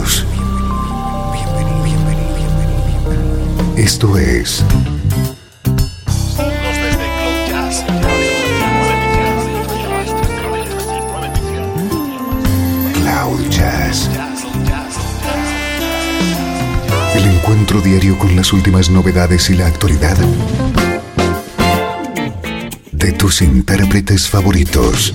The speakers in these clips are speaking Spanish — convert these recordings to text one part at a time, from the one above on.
Bienvenidos. Esto es Cloud Jazz. El encuentro diario con las últimas novedades y la actualidad de tus intérpretes favoritos.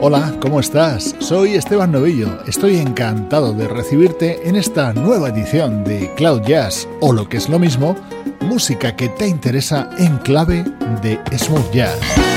Hola, ¿cómo estás? Soy Esteban Novillo. Estoy encantado de recibirte en esta nueva edición de Cloud Jazz, o lo que es lo mismo, música que te interesa en clave de smooth jazz.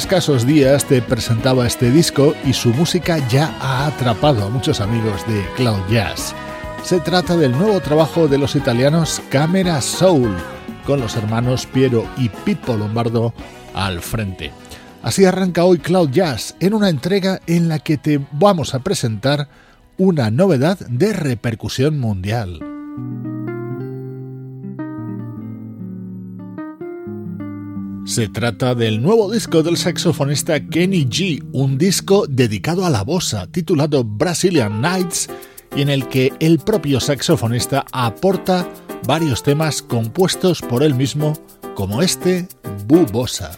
Escasos días te presentaba este disco y su música ya ha atrapado a muchos amigos de Cloud Jazz. Se trata del nuevo trabajo de los italianos Camera Soul, con los hermanos Piero y Pippo Lombardo al frente. Así arranca hoy Cloud Jazz en una entrega en la que te vamos a presentar una novedad de repercusión mundial. Se trata del nuevo disco del saxofonista Kenny G, un disco dedicado a la bossa, titulado Brazilian Nights, y en el que el propio saxofonista aporta varios temas compuestos por él mismo, como este Bu Bossa.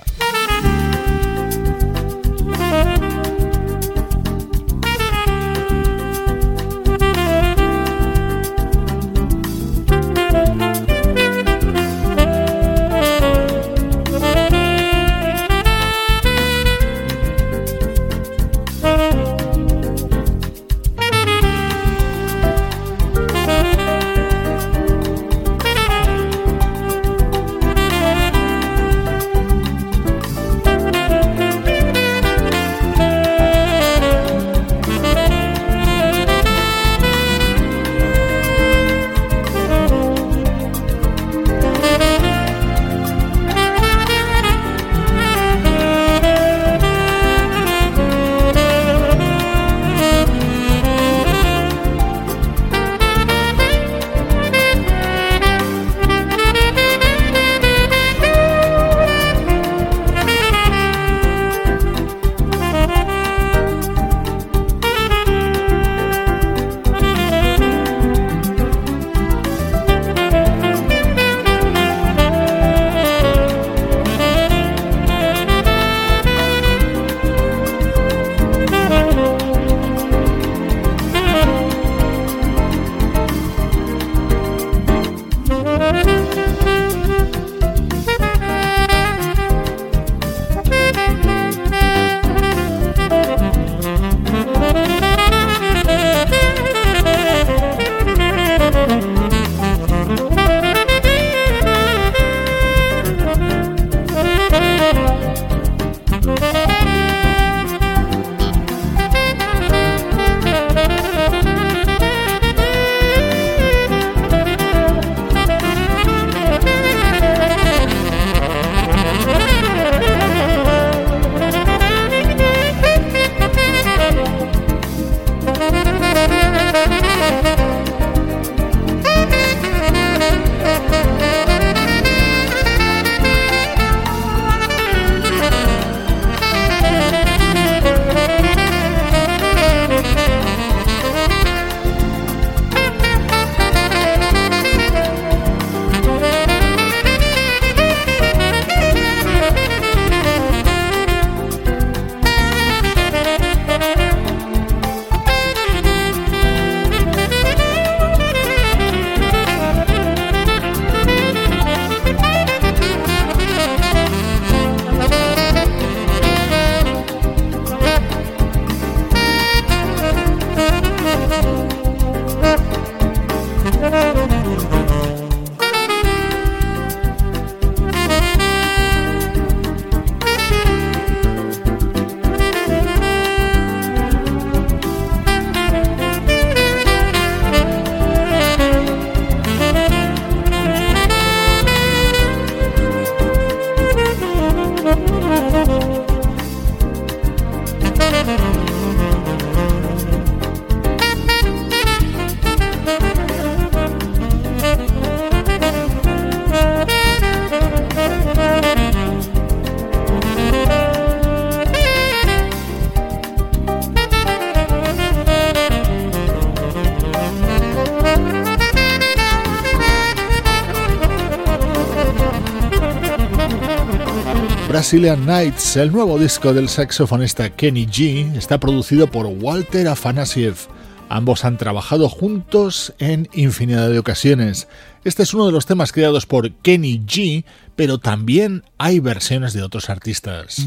El nuevo disco del saxofonista Kenny G, está producido por Walter Afanasiev. Ambos han trabajado juntos en infinidad de ocasiones. Este es uno de los temas creados por Kenny G, pero también hay versiones de otros artistas.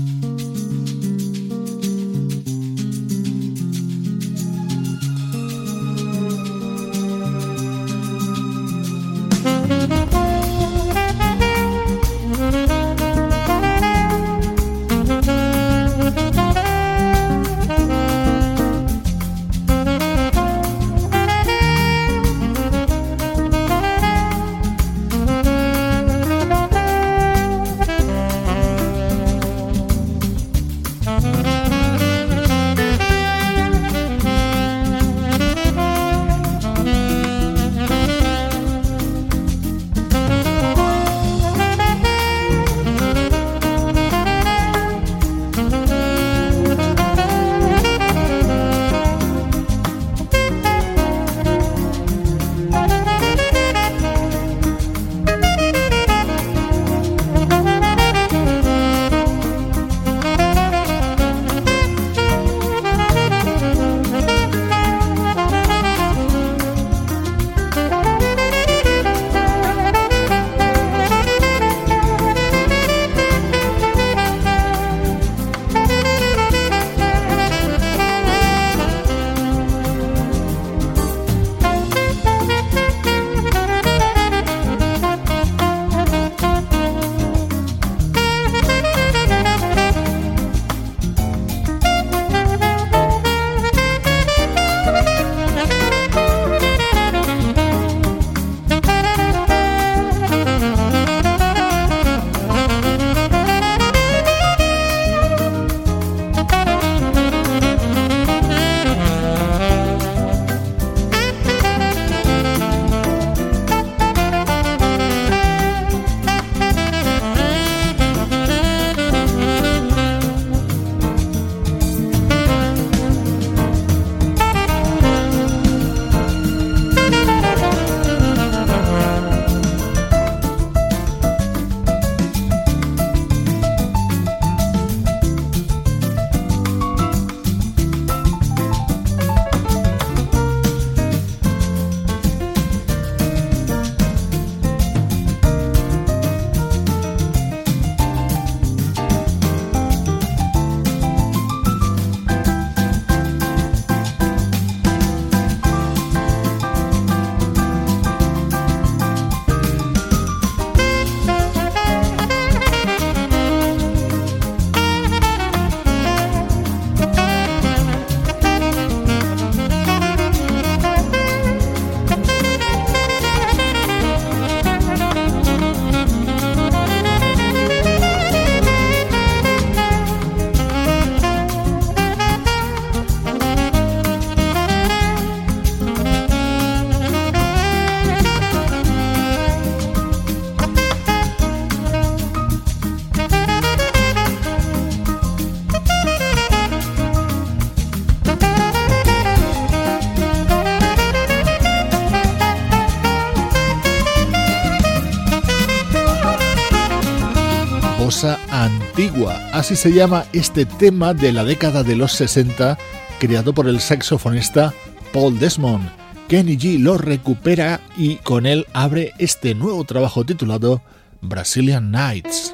Así se llama este tema de la década de los 60, creado por el saxofonista Paul Desmond. Kenny G lo recupera y con él abre este nuevo trabajo titulado Brazilian Nights.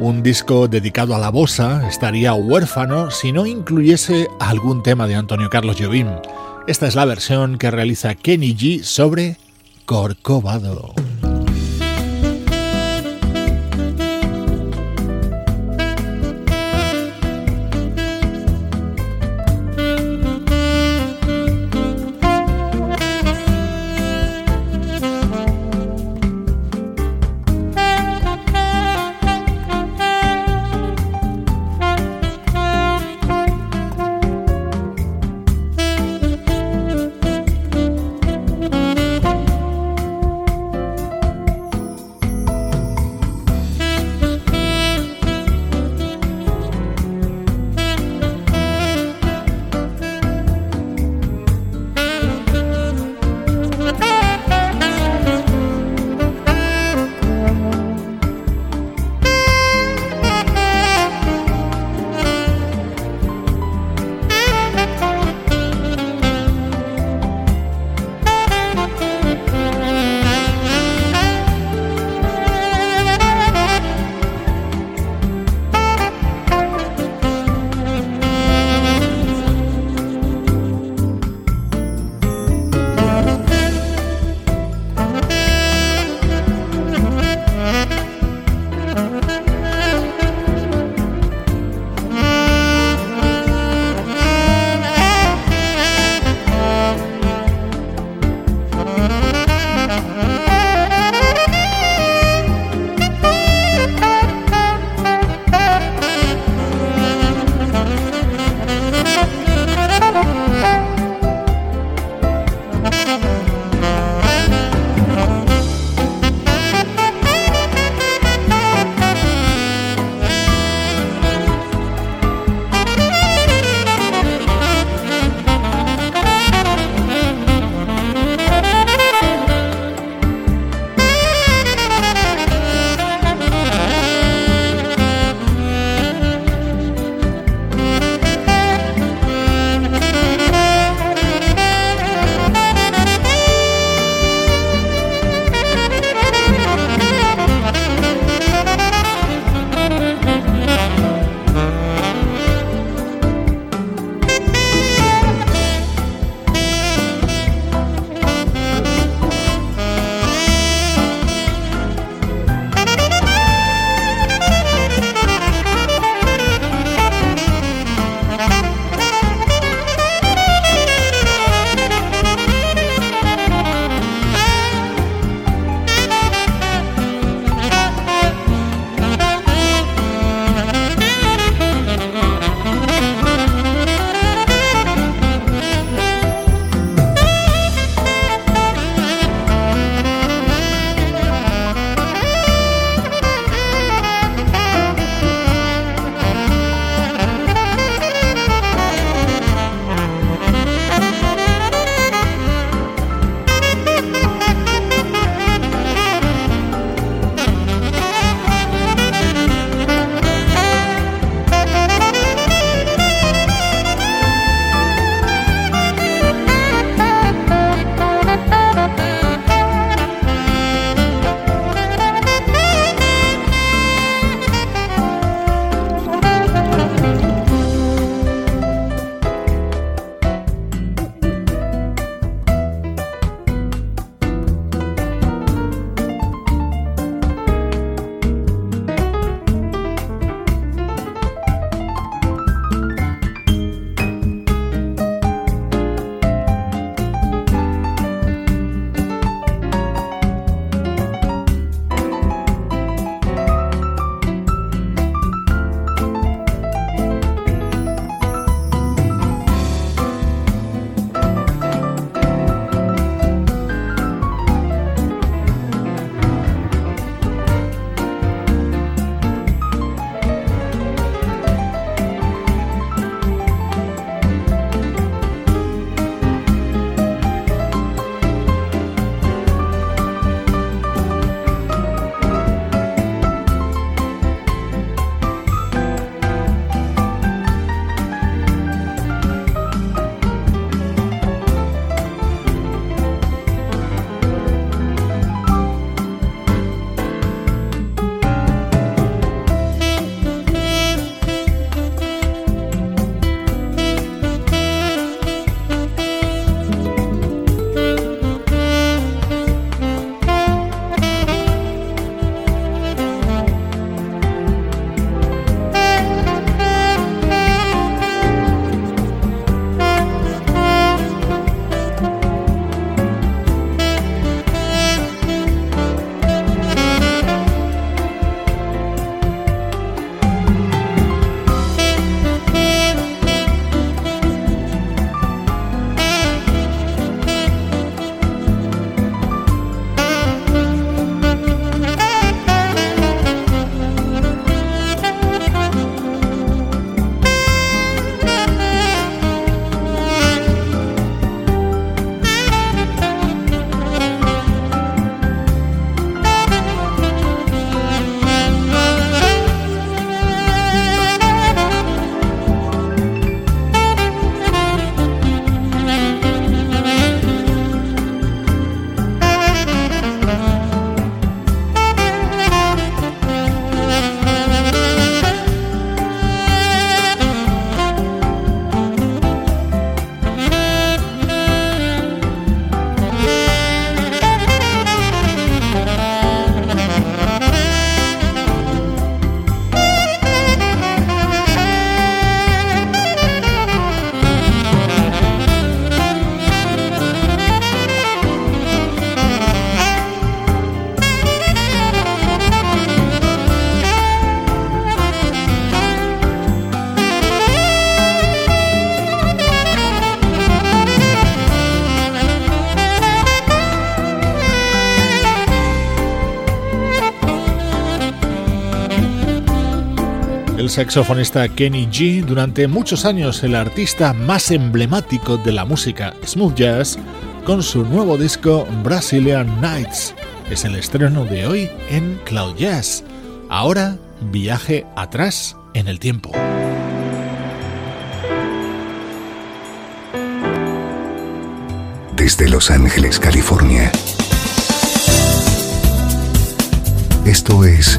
Un disco dedicado a la bossa estaría huérfano si no incluyese algún tema de Antonio Carlos Jobim. Esta es la versión que realiza Kenny G sobre Corcovado. Saxofonista Kenny G, durante muchos años el artista más emblemático de la música smooth jazz, con su nuevo disco Brazilian Nights. Es el estreno de hoy en Cloud Jazz. Ahora, viaje atrás en el tiempo. Desde Los Ángeles, California. Esto es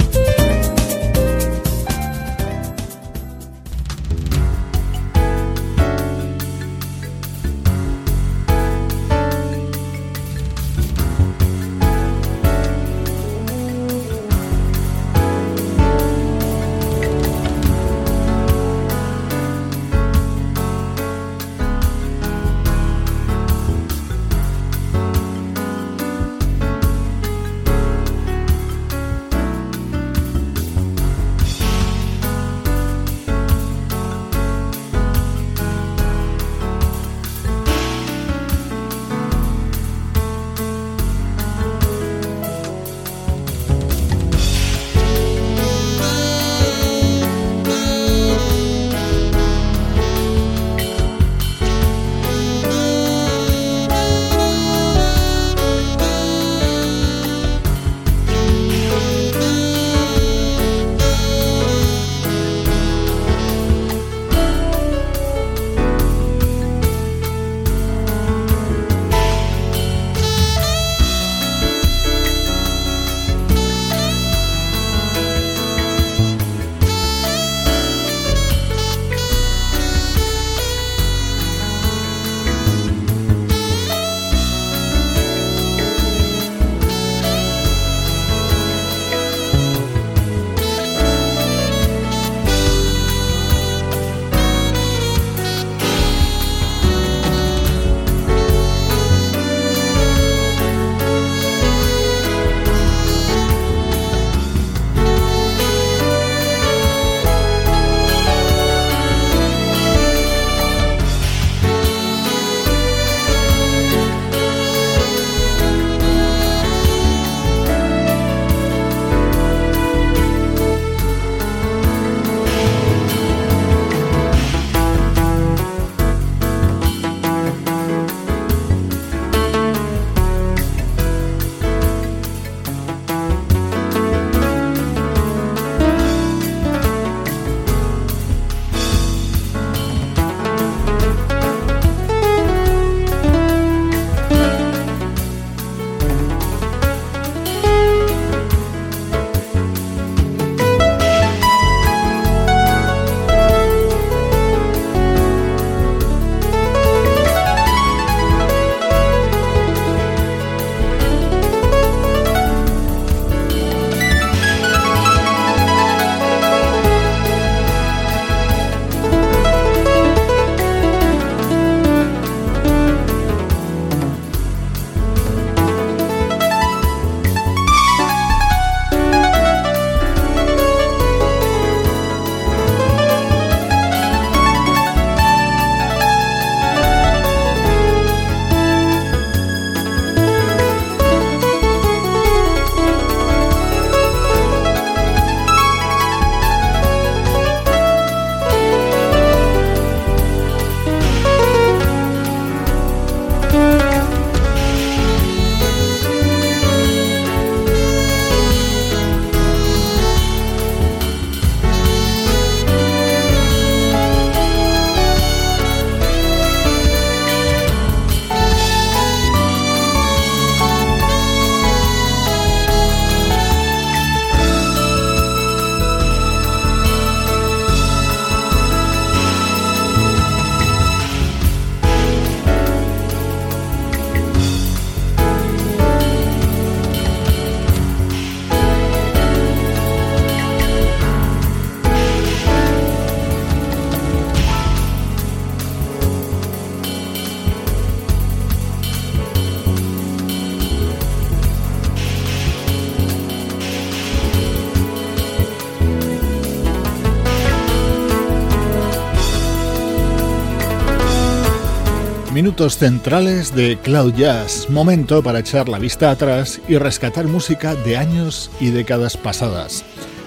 Centrales de Cloud Jazz, momento para echar la vista atrás y rescatar música de años y décadas pasadas.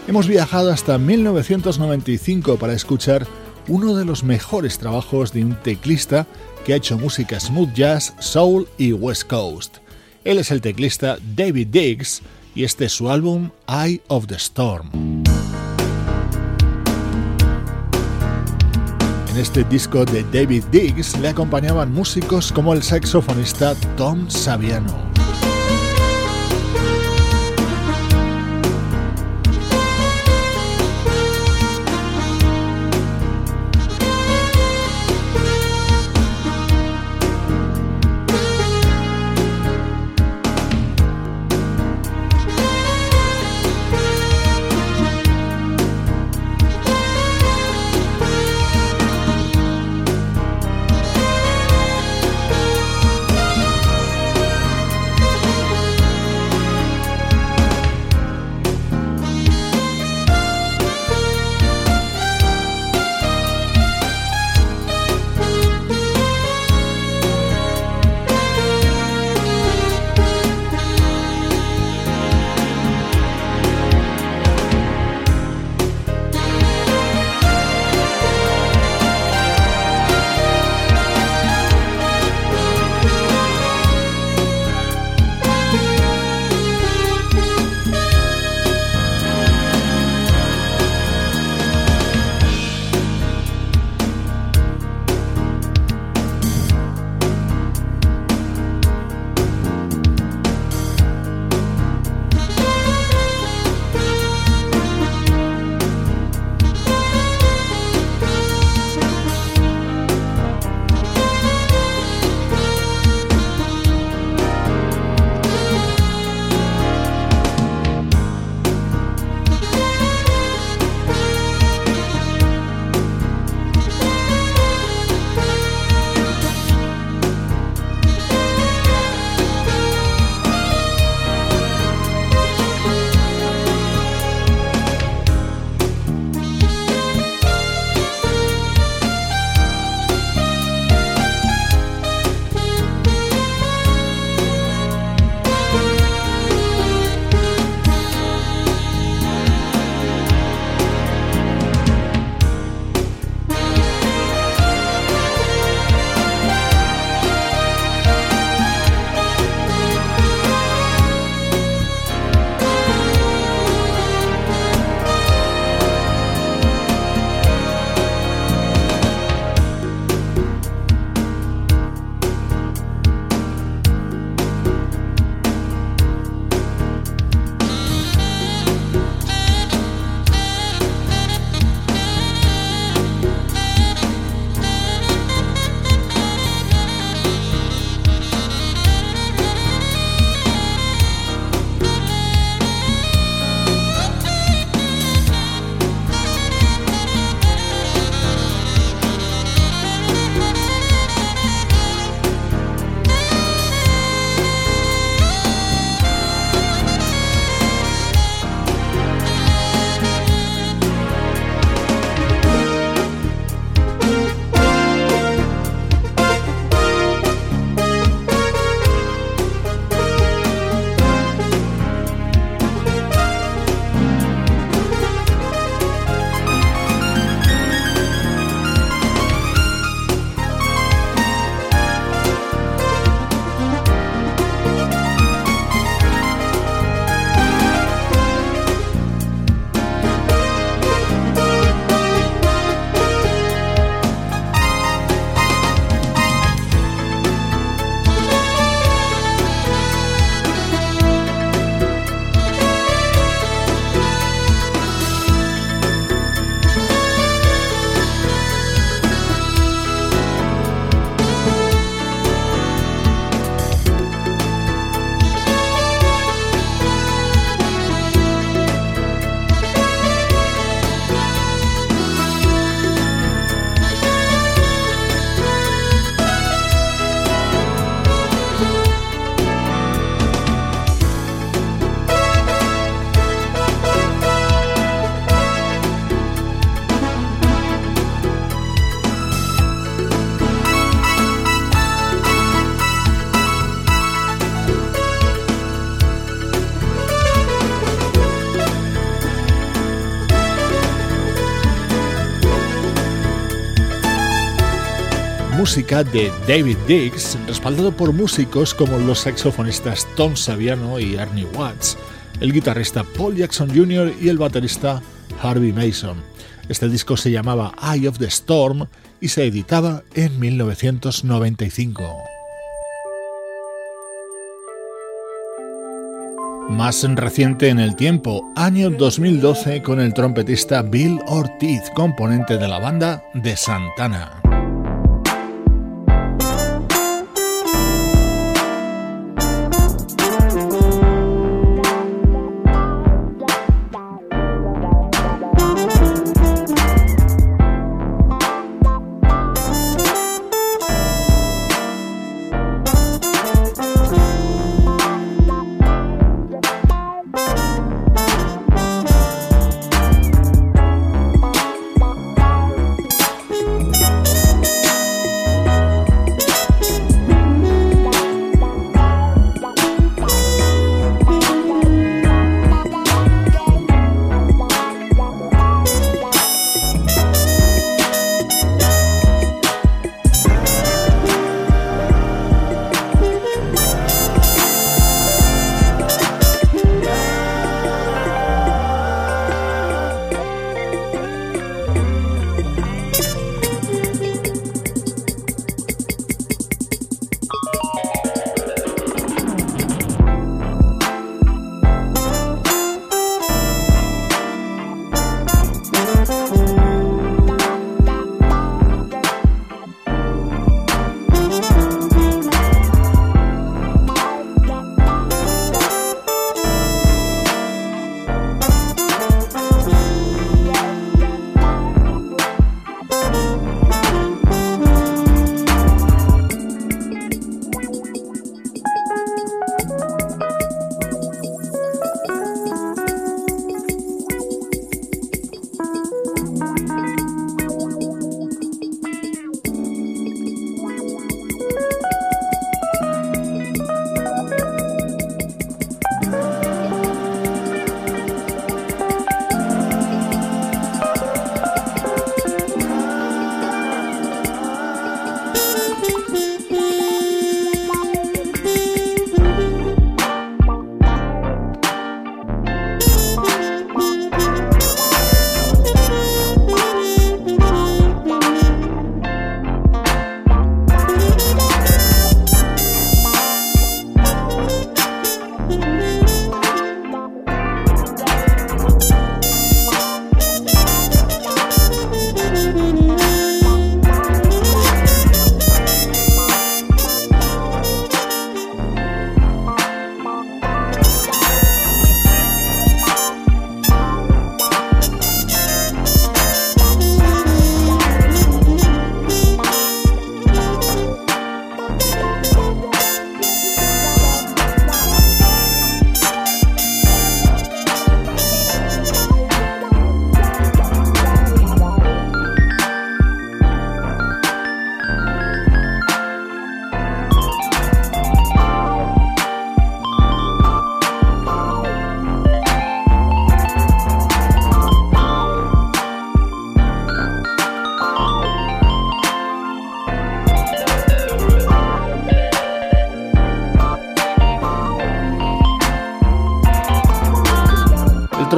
Hemos viajado hasta 1995 para escuchar uno de los mejores trabajos de un teclista que ha hecho música smooth jazz, soul y west coast. Él es el teclista David Diggs y este es su álbum Eye of the Storm. En este disco de David Diggs le acompañaban músicos como el saxofonista Tom Saviano. Música de David Dix, respaldado por músicos como los saxofonistas Tom Saviano y Ernie Watts, el guitarrista Paul Jackson Jr. y el baterista Harvey Mason. Este disco se llamaba Eye of the Storm y se editaba en 1995. Más reciente en el tiempo, año 2012 con el trompetista Bill Ortiz, componente de la banda de Santana.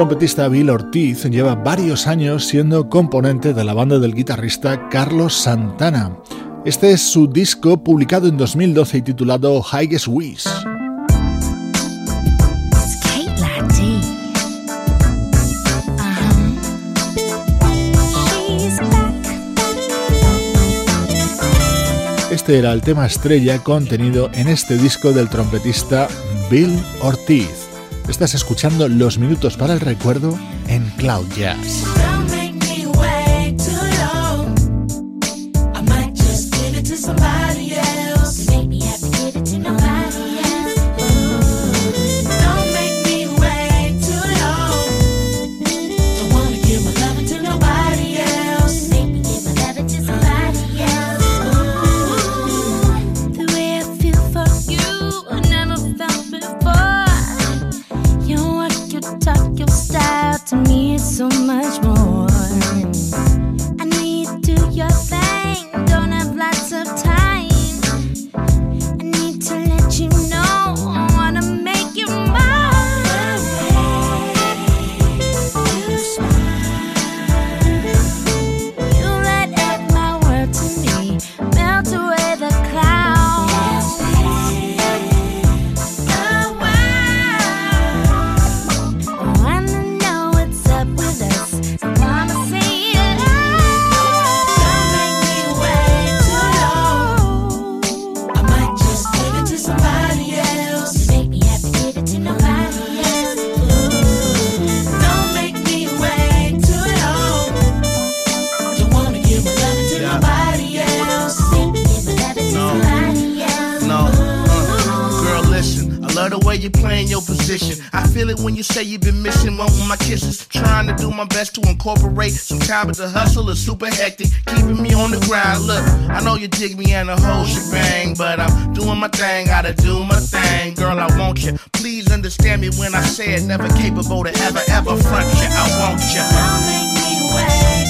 Trompetista Bill Ortiz lleva varios años siendo componente de la banda del guitarrista Carlos Santana. Este es su disco publicado en 2012 y titulado Highest Wish. Este era el tema estrella contenido en este disco del trompetista Bill Ortiz. Estás escuchando Los Minutos para el Recuerdo en Cloud Jazz. Incorporate some time, but the hustle is super hectic, keeping me on the grind. Look, I know you dig me and the whole shebang, but I'm doing my thing, gotta do my thing. Girl, I want you. Please understand me when I say it, never capable to ever, ever front you. I want you. Don't make me wait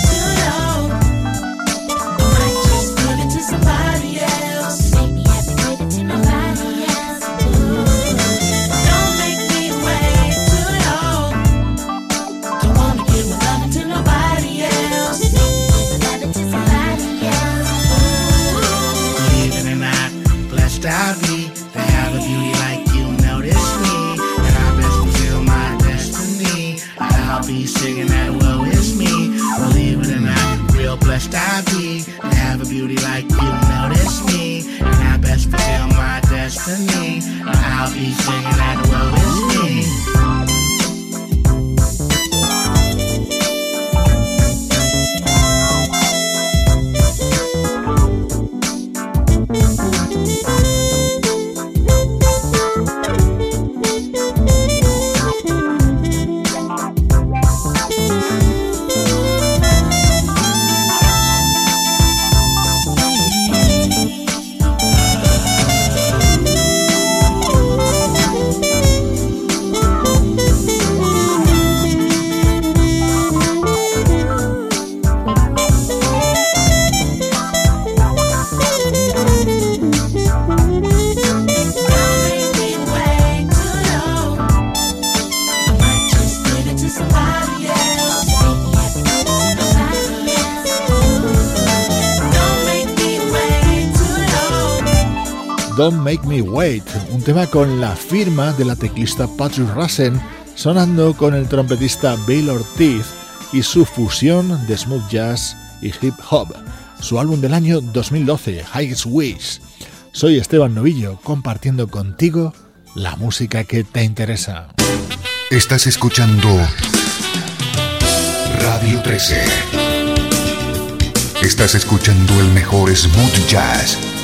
singing that Don't Make Me Wait, un tema con la firma de la teclista Patrick Rassen, sonando con el trompetista Bill Ortiz y su fusión de smooth jazz y hip hop. Su álbum del año 2012, Highest Wish. Soy Esteban Novillo, compartiendo contigo la música que te interesa. Estás escuchando Radio 13. Estás escuchando el mejor smooth jazz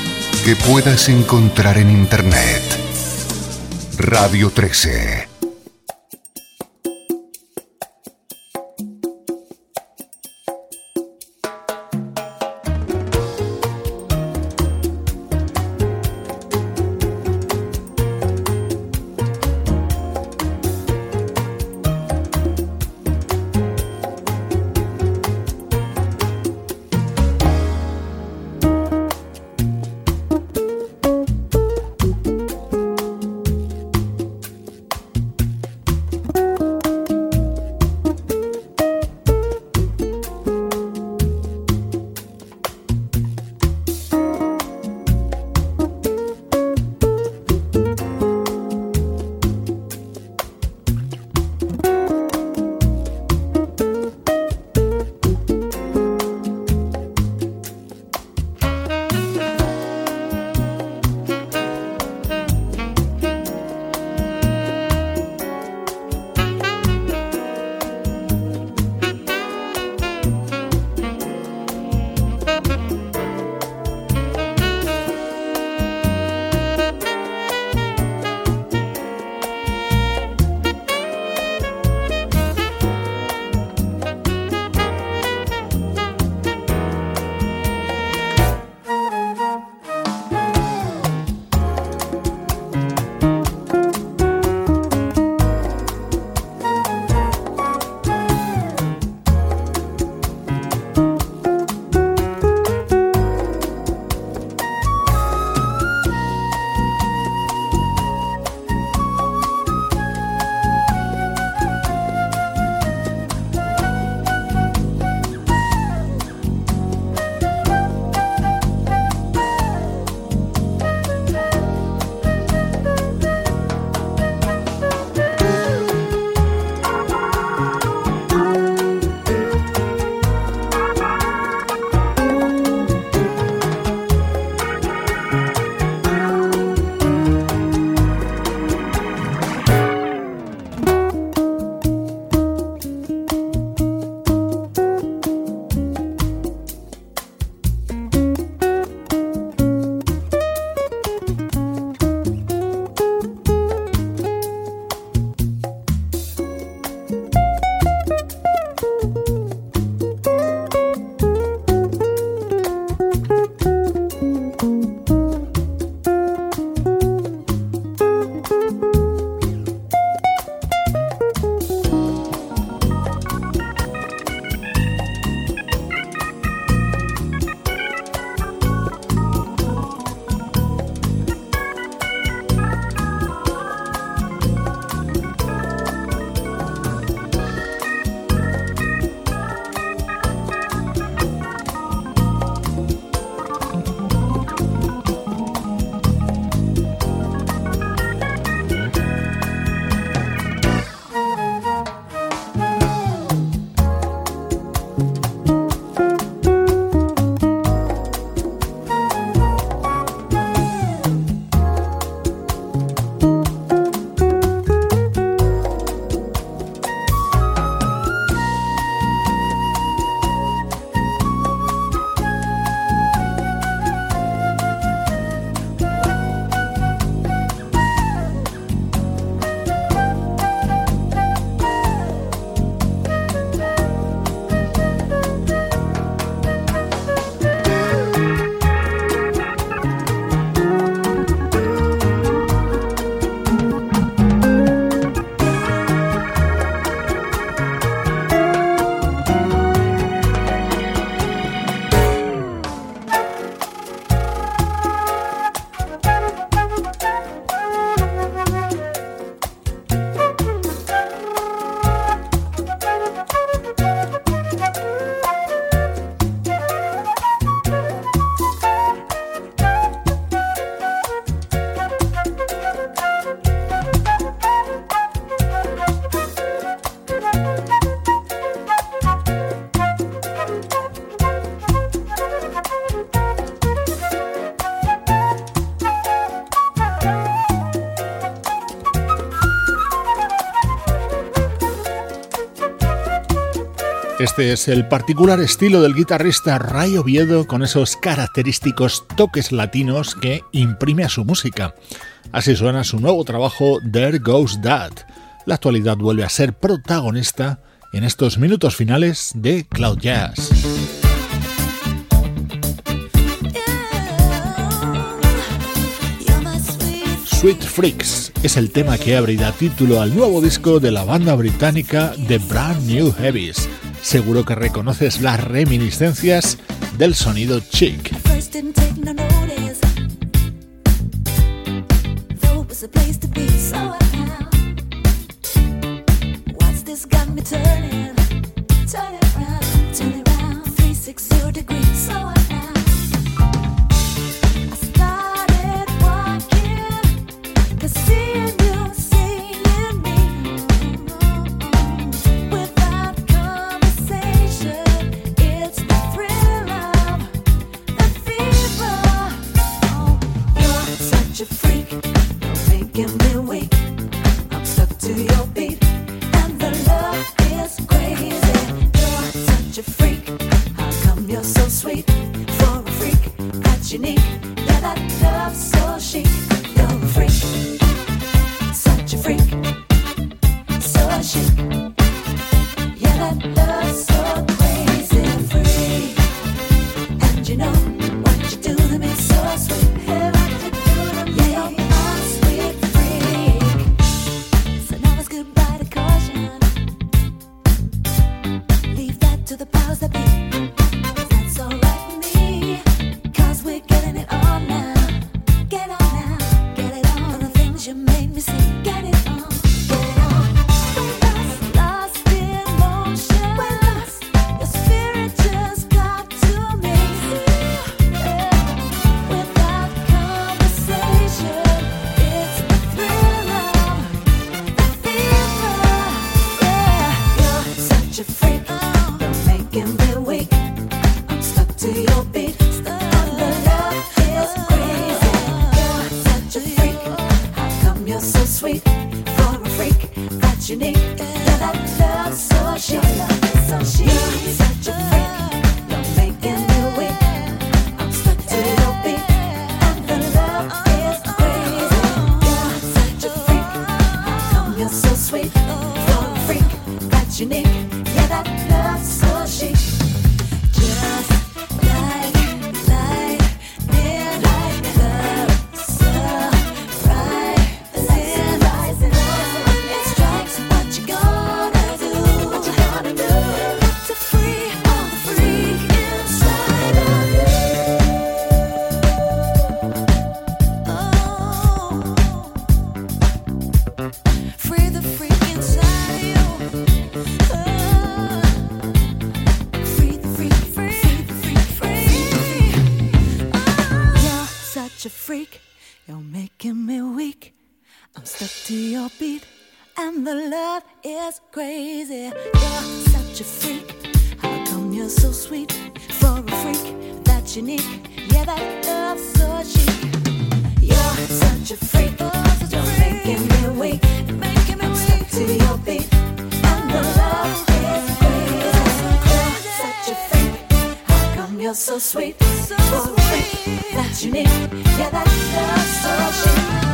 que puedas encontrar en Internet. Radio 13. Este es el particular estilo del guitarrista Ray Oviedo con esos característicos toques latinos que imprime a su música. Así suena su nuevo trabajo There Goes That. La actualidad vuelve a ser protagonista en estos minutos finales de Cloud Jazz. Sweet Freaks es el tema que abre y da título al nuevo disco de la banda británica The Brand New Heavies. Seguro que reconoces las reminiscencias del sonido chic. turning, turn it round, turn it round, 360 degrees. So I your beat, and the love is crazy. You're such a freak. How come you're so sweet? For a freak that's unique. Yeah, that love's so chic. You're such a freak. Oh, such you're a freak. making me weak. You're making me I'm weak. Stuck to your beat, and the love is crazy. You're such a freak. How come you're so sweet? So For a freak that's unique. Yeah, that love's so cheap.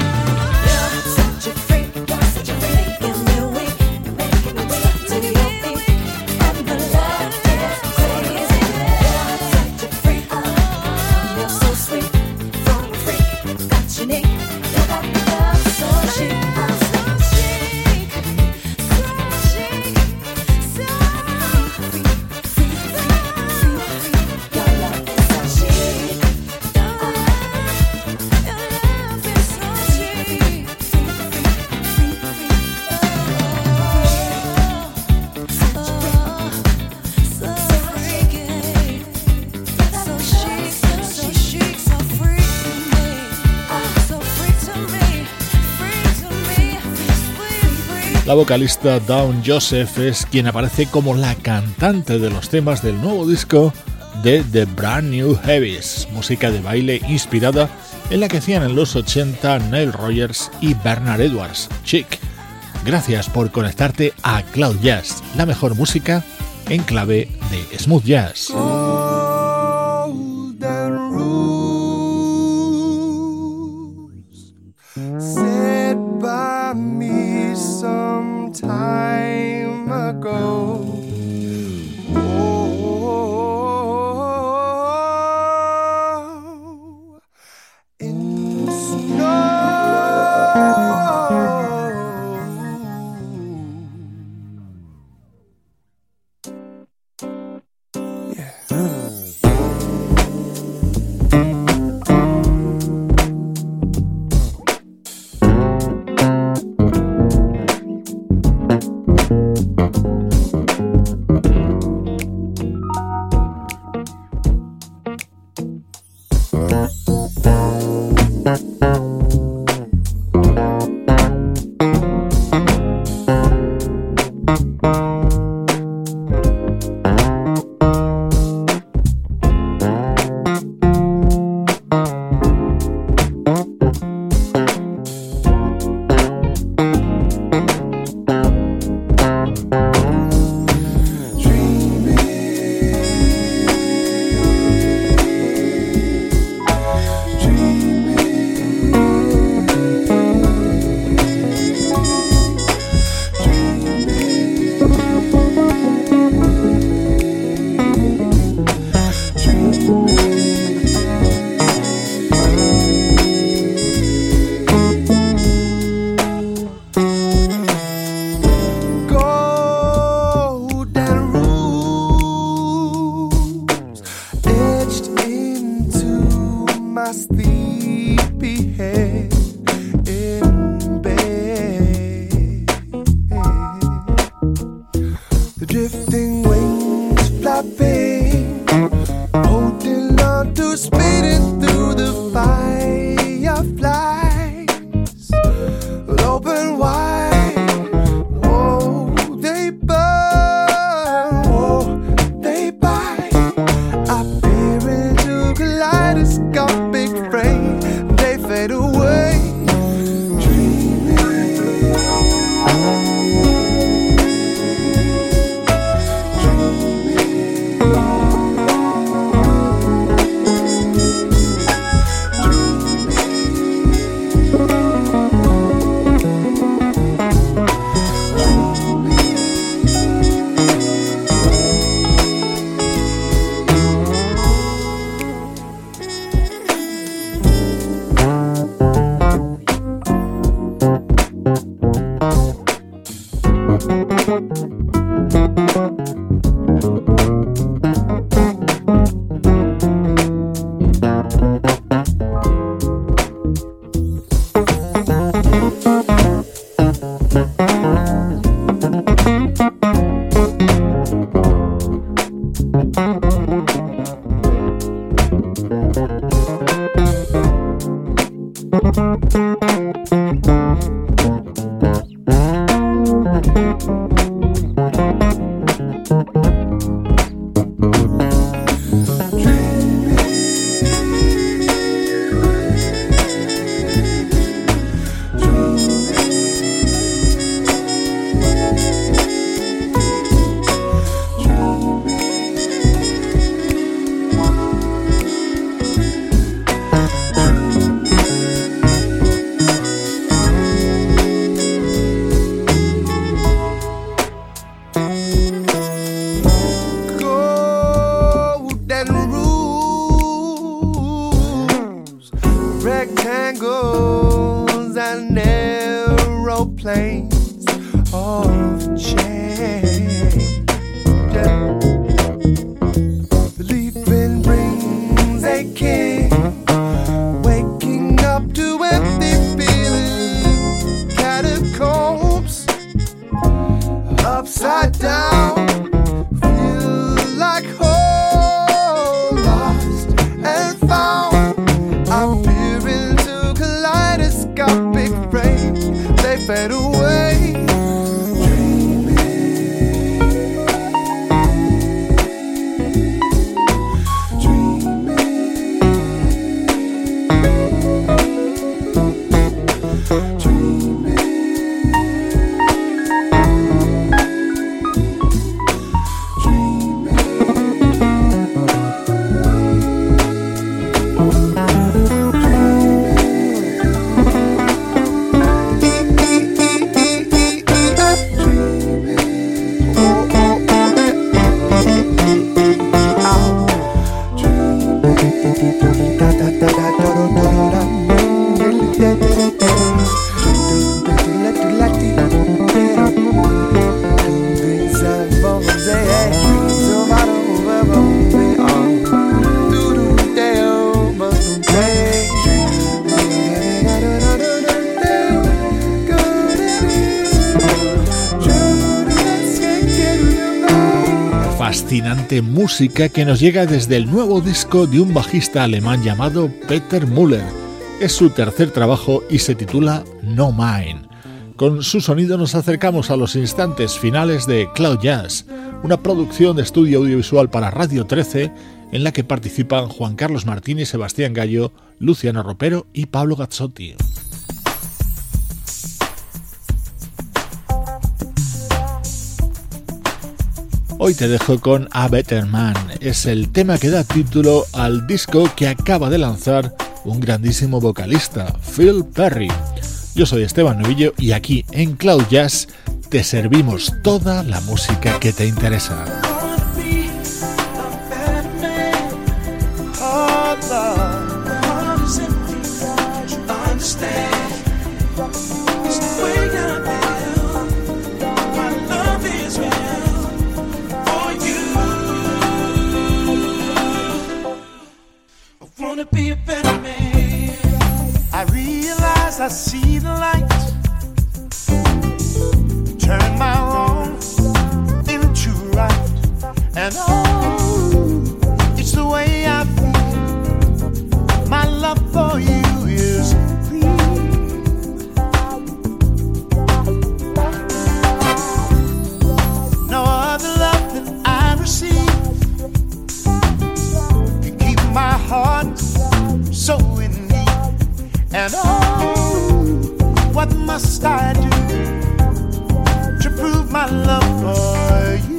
Vocalista Dawn Joseph es quien aparece como la cantante de los temas del nuevo disco de The Brand New Heavies, música de baile inspirada en la que hacían en los 80 Neil Rogers y Bernard Edwards, Chic. Gracias por conectarte a Cloud Jazz, la mejor música en clave de smooth jazz. plane música que nos llega desde el nuevo disco de un bajista alemán llamado Peter Müller. Es su tercer trabajo y se titula No Mine. Con su sonido nos acercamos a los instantes finales de Cloud Jazz, una producción de estudio audiovisual para Radio 13 en la que participan Juan Carlos Martínez, Sebastián Gallo, Luciano Ropero y Pablo Gazzotti. Hoy te dejo con A Better Man. Es el tema que da título al disco que acaba de lanzar un grandísimo vocalista, Phil Perry. Yo soy Esteban Novillo y aquí en Cloud Jazz te servimos toda la música que te interesa. I see the light. Turn my wrong into right. And oh, it's the way I feel. My love for you is real. No other love that I receive can keep my heart so in need. And oh, must I do to prove my love for? You